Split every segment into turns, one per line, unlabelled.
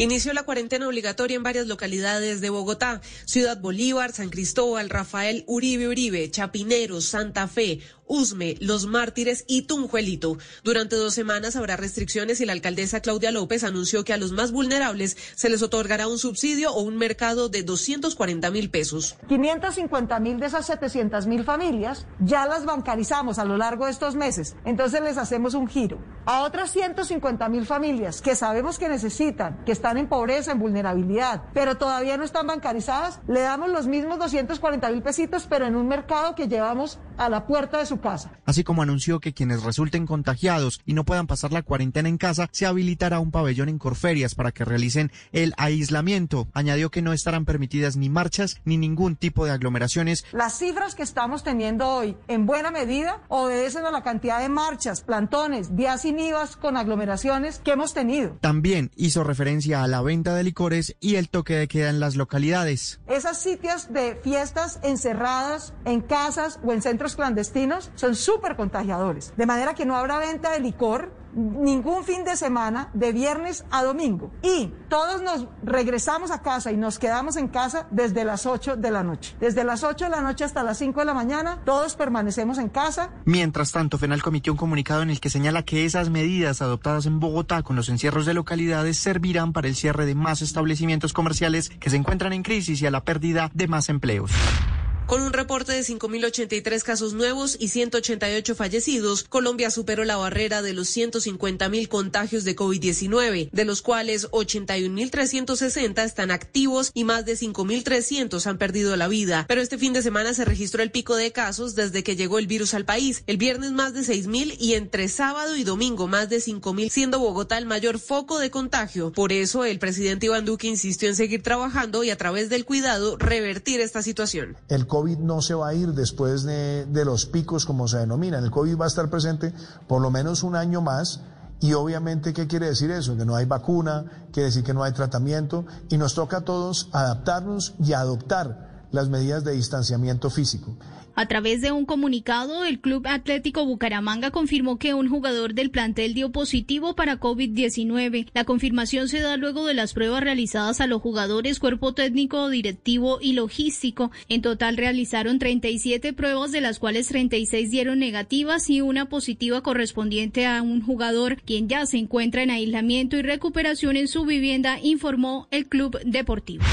Inició la cuarentena obligatoria en varias localidades de Bogotá, Ciudad Bolívar, San Cristóbal, Rafael Uribe Uribe, Chapinero, Santa Fe, Usme, Los Mártires y Tunjuelito. Durante dos semanas habrá restricciones y la alcaldesa Claudia López anunció que a los más vulnerables se les otorgará un subsidio o un mercado de 240 mil pesos.
550 mil de esas 700 mil familias ya las bancarizamos a lo largo de estos meses. Entonces les hacemos un giro. A otras 150 mil familias que sabemos que necesitan, que están en pobreza, en vulnerabilidad, pero todavía no están bancarizadas, le damos los mismos 240 mil pesitos, pero en un mercado que llevamos a la puerta de su casa.
Así como anunció que quienes resulten contagiados y no puedan pasar la cuarentena en casa, se habilitará un pabellón en Corferias para que realicen el aislamiento. Añadió que no estarán permitidas ni marchas ni ningún tipo de aglomeraciones.
Las cifras que estamos teniendo hoy, en buena medida, obedecen a la cantidad de marchas, plantones, días sin IVAs con aglomeraciones que hemos tenido.
También hizo referencia a la venta de licores y el toque de queda en las localidades.
Esas sitios de fiestas encerradas en casas o en centros clandestinos son súper contagiadores. De manera que no habrá venta de licor ningún fin de semana de viernes a domingo. Y todos nos regresamos a casa y nos quedamos en casa desde las 8 de la noche. Desde las 8 de la noche hasta las 5 de la mañana, todos permanecemos en casa.
Mientras tanto, FENAL comitió un comunicado en el que señala que esas medidas adoptadas en Bogotá con los encierros de localidades servirán para el cierre de más establecimientos comerciales que se encuentran en crisis y a la pérdida de más empleos.
Con un reporte de 5.083 casos nuevos y 188 fallecidos, Colombia superó la barrera de los 150.000 contagios de COVID-19, de los cuales 81.360 están activos y más de 5.300 han perdido la vida. Pero este fin de semana se registró el pico de casos desde que llegó el virus al país. El viernes más de 6.000 y entre sábado y domingo más de 5.000, siendo Bogotá el mayor foco de contagio. Por eso el presidente Iván Duque insistió en seguir trabajando y a través del cuidado revertir esta situación.
No se va a ir después de, de los picos, como se denominan. El COVID va a estar presente por lo menos un año más. Y obviamente, ¿qué quiere decir eso? Que no hay vacuna, quiere decir que no hay tratamiento y nos toca a todos adaptarnos y adoptar las medidas de distanciamiento físico.
A través de un comunicado, el Club Atlético Bucaramanga confirmó que un jugador del plantel dio positivo para COVID-19. La confirmación se da luego de las pruebas realizadas a los jugadores, cuerpo técnico, directivo y logístico. En total realizaron 37 pruebas, de las cuales 36 dieron negativas y una positiva correspondiente a un jugador, quien ya se encuentra en aislamiento y recuperación en su vivienda, informó el Club Deportivo.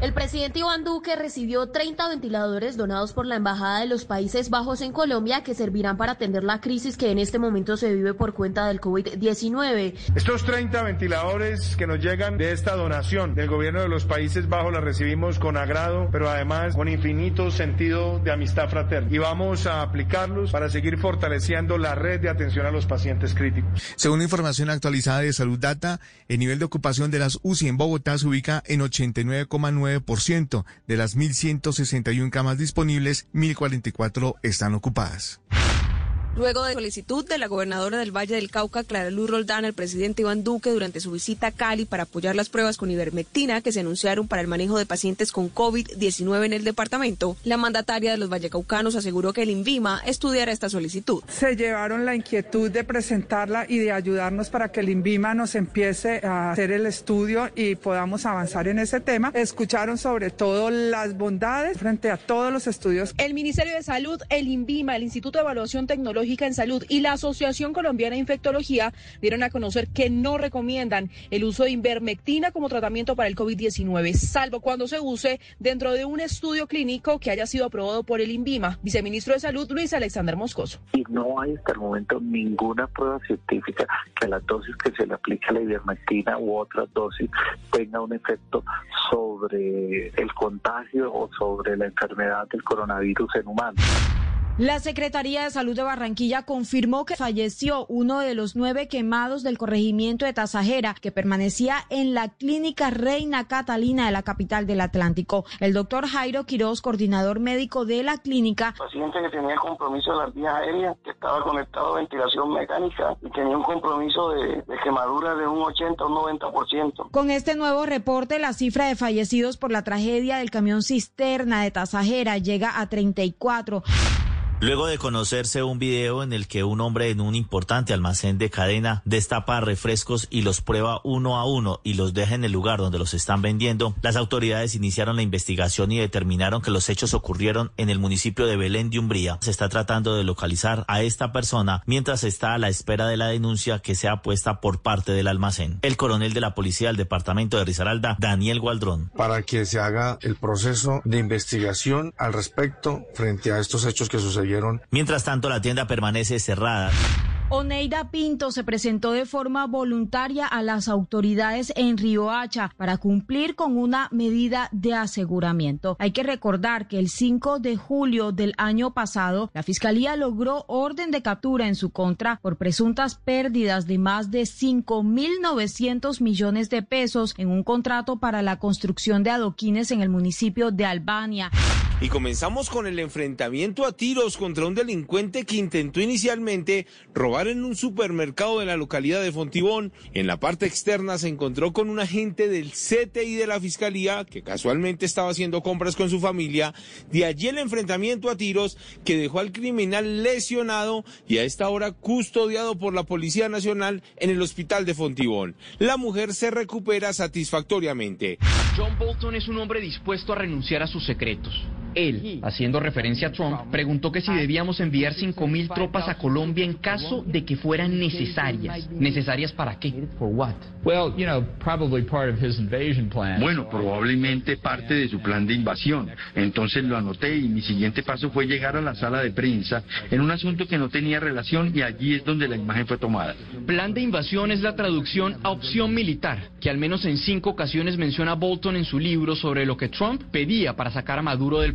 El presidente Iván Duque recibió 30 ventiladores donados por la Embajada de los Países Bajos en Colombia que servirán para atender la crisis que en este momento se vive por cuenta del COVID-19.
Estos 30 ventiladores que nos llegan de esta donación del gobierno de los Países Bajos la recibimos con agrado, pero además con infinito sentido de amistad fraterna. Y vamos a aplicarlos para seguir fortaleciendo la red de atención a los pacientes críticos.
Según información actualizada de Salud Data, el nivel de ocupación de las UCI en Bogotá se ubica en 89,9 De las 1.161 camas disponibles, 1.044 están ocupadas.
Luego de solicitud de la gobernadora del Valle del Cauca, Clara Luz Roldán, al presidente Iván Duque durante su visita a Cali para apoyar las pruebas con ivermectina que se anunciaron para el manejo de pacientes con COVID-19 en el departamento, la mandataria de los vallecaucanos aseguró que el INVIMA estudiará esta solicitud.
Se llevaron la inquietud de presentarla y de ayudarnos para que el INVIMA nos empiece a hacer el estudio y podamos avanzar en ese tema. Escucharon sobre todo las bondades frente a todos los estudios.
El Ministerio de Salud, el INVIMA, el Instituto de Evaluación Tecnológica, en Salud y la Asociación Colombiana de Infectología dieron a conocer que no recomiendan el uso de ivermectina como tratamiento para el COVID-19, salvo cuando se use dentro de un estudio clínico que haya sido aprobado por el INVIMA. Viceministro de Salud, Luis Alexander Moscoso.
Y no hay hasta el momento ninguna prueba científica que la dosis que se le aplica a la ivermectina u otras dosis tenga un efecto sobre el contagio o sobre la enfermedad del coronavirus en humanos.
La Secretaría de Salud de Barranquilla confirmó que falleció uno de los nueve quemados del corregimiento de Tasajera que permanecía en la clínica Reina Catalina de la capital del Atlántico. El doctor Jairo Quiroz, coordinador médico de la clínica.
Paciente que tenía compromiso de las vías aéreas, que estaba conectado a ventilación mecánica y tenía un compromiso de, de quemadura de un 80 o un 90%.
Con este nuevo reporte, la cifra de fallecidos por la tragedia del camión cisterna de Tasajera llega a 34.
Luego de conocerse un video en el que un hombre en un importante almacén de cadena destapa refrescos y los prueba uno a uno y los deja en el lugar donde los están vendiendo, las autoridades iniciaron la investigación y determinaron que los hechos ocurrieron en el municipio de Belén de Umbría. Se está tratando de localizar a esta persona mientras está a la espera de la denuncia que sea puesta por parte del almacén. El coronel de la policía del departamento de Risaralda, Daniel Gualdrón.
Para que se haga el proceso de investigación al respecto frente a estos hechos que sucedieron
Mientras tanto, la tienda permanece cerrada.
Oneida Pinto se presentó de forma voluntaria a las autoridades en Riohacha para cumplir con una medida de aseguramiento. Hay que recordar que el 5 de julio del año pasado, la Fiscalía logró orden de captura en su contra por presuntas pérdidas de más de 5.900 millones de pesos en un contrato para la construcción de adoquines en el municipio de Albania.
Y comenzamos con el enfrentamiento a tiros contra un delincuente que intentó inicialmente robar en un supermercado de la localidad de Fontibón. En la parte externa se encontró con un agente del CTI de la Fiscalía que casualmente estaba haciendo compras con su familia. De allí el enfrentamiento a tiros que dejó al criminal lesionado y a esta hora custodiado por la Policía Nacional en el hospital de Fontibón. La mujer se recupera satisfactoriamente.
John Bolton es un hombre dispuesto a renunciar a sus secretos. Él, haciendo referencia a Trump, preguntó que si debíamos enviar 5.000 tropas a Colombia en caso de que fueran necesarias. ¿Necesarias para qué?
Bueno, probablemente parte de su plan de invasión. Entonces lo anoté y mi siguiente paso fue llegar a la sala de prensa en un asunto que no tenía relación y allí es donde la imagen fue tomada.
Plan de invasión es la traducción a opción militar, que al menos en cinco ocasiones menciona Bolton en su libro sobre lo que Trump pedía para sacar a Maduro del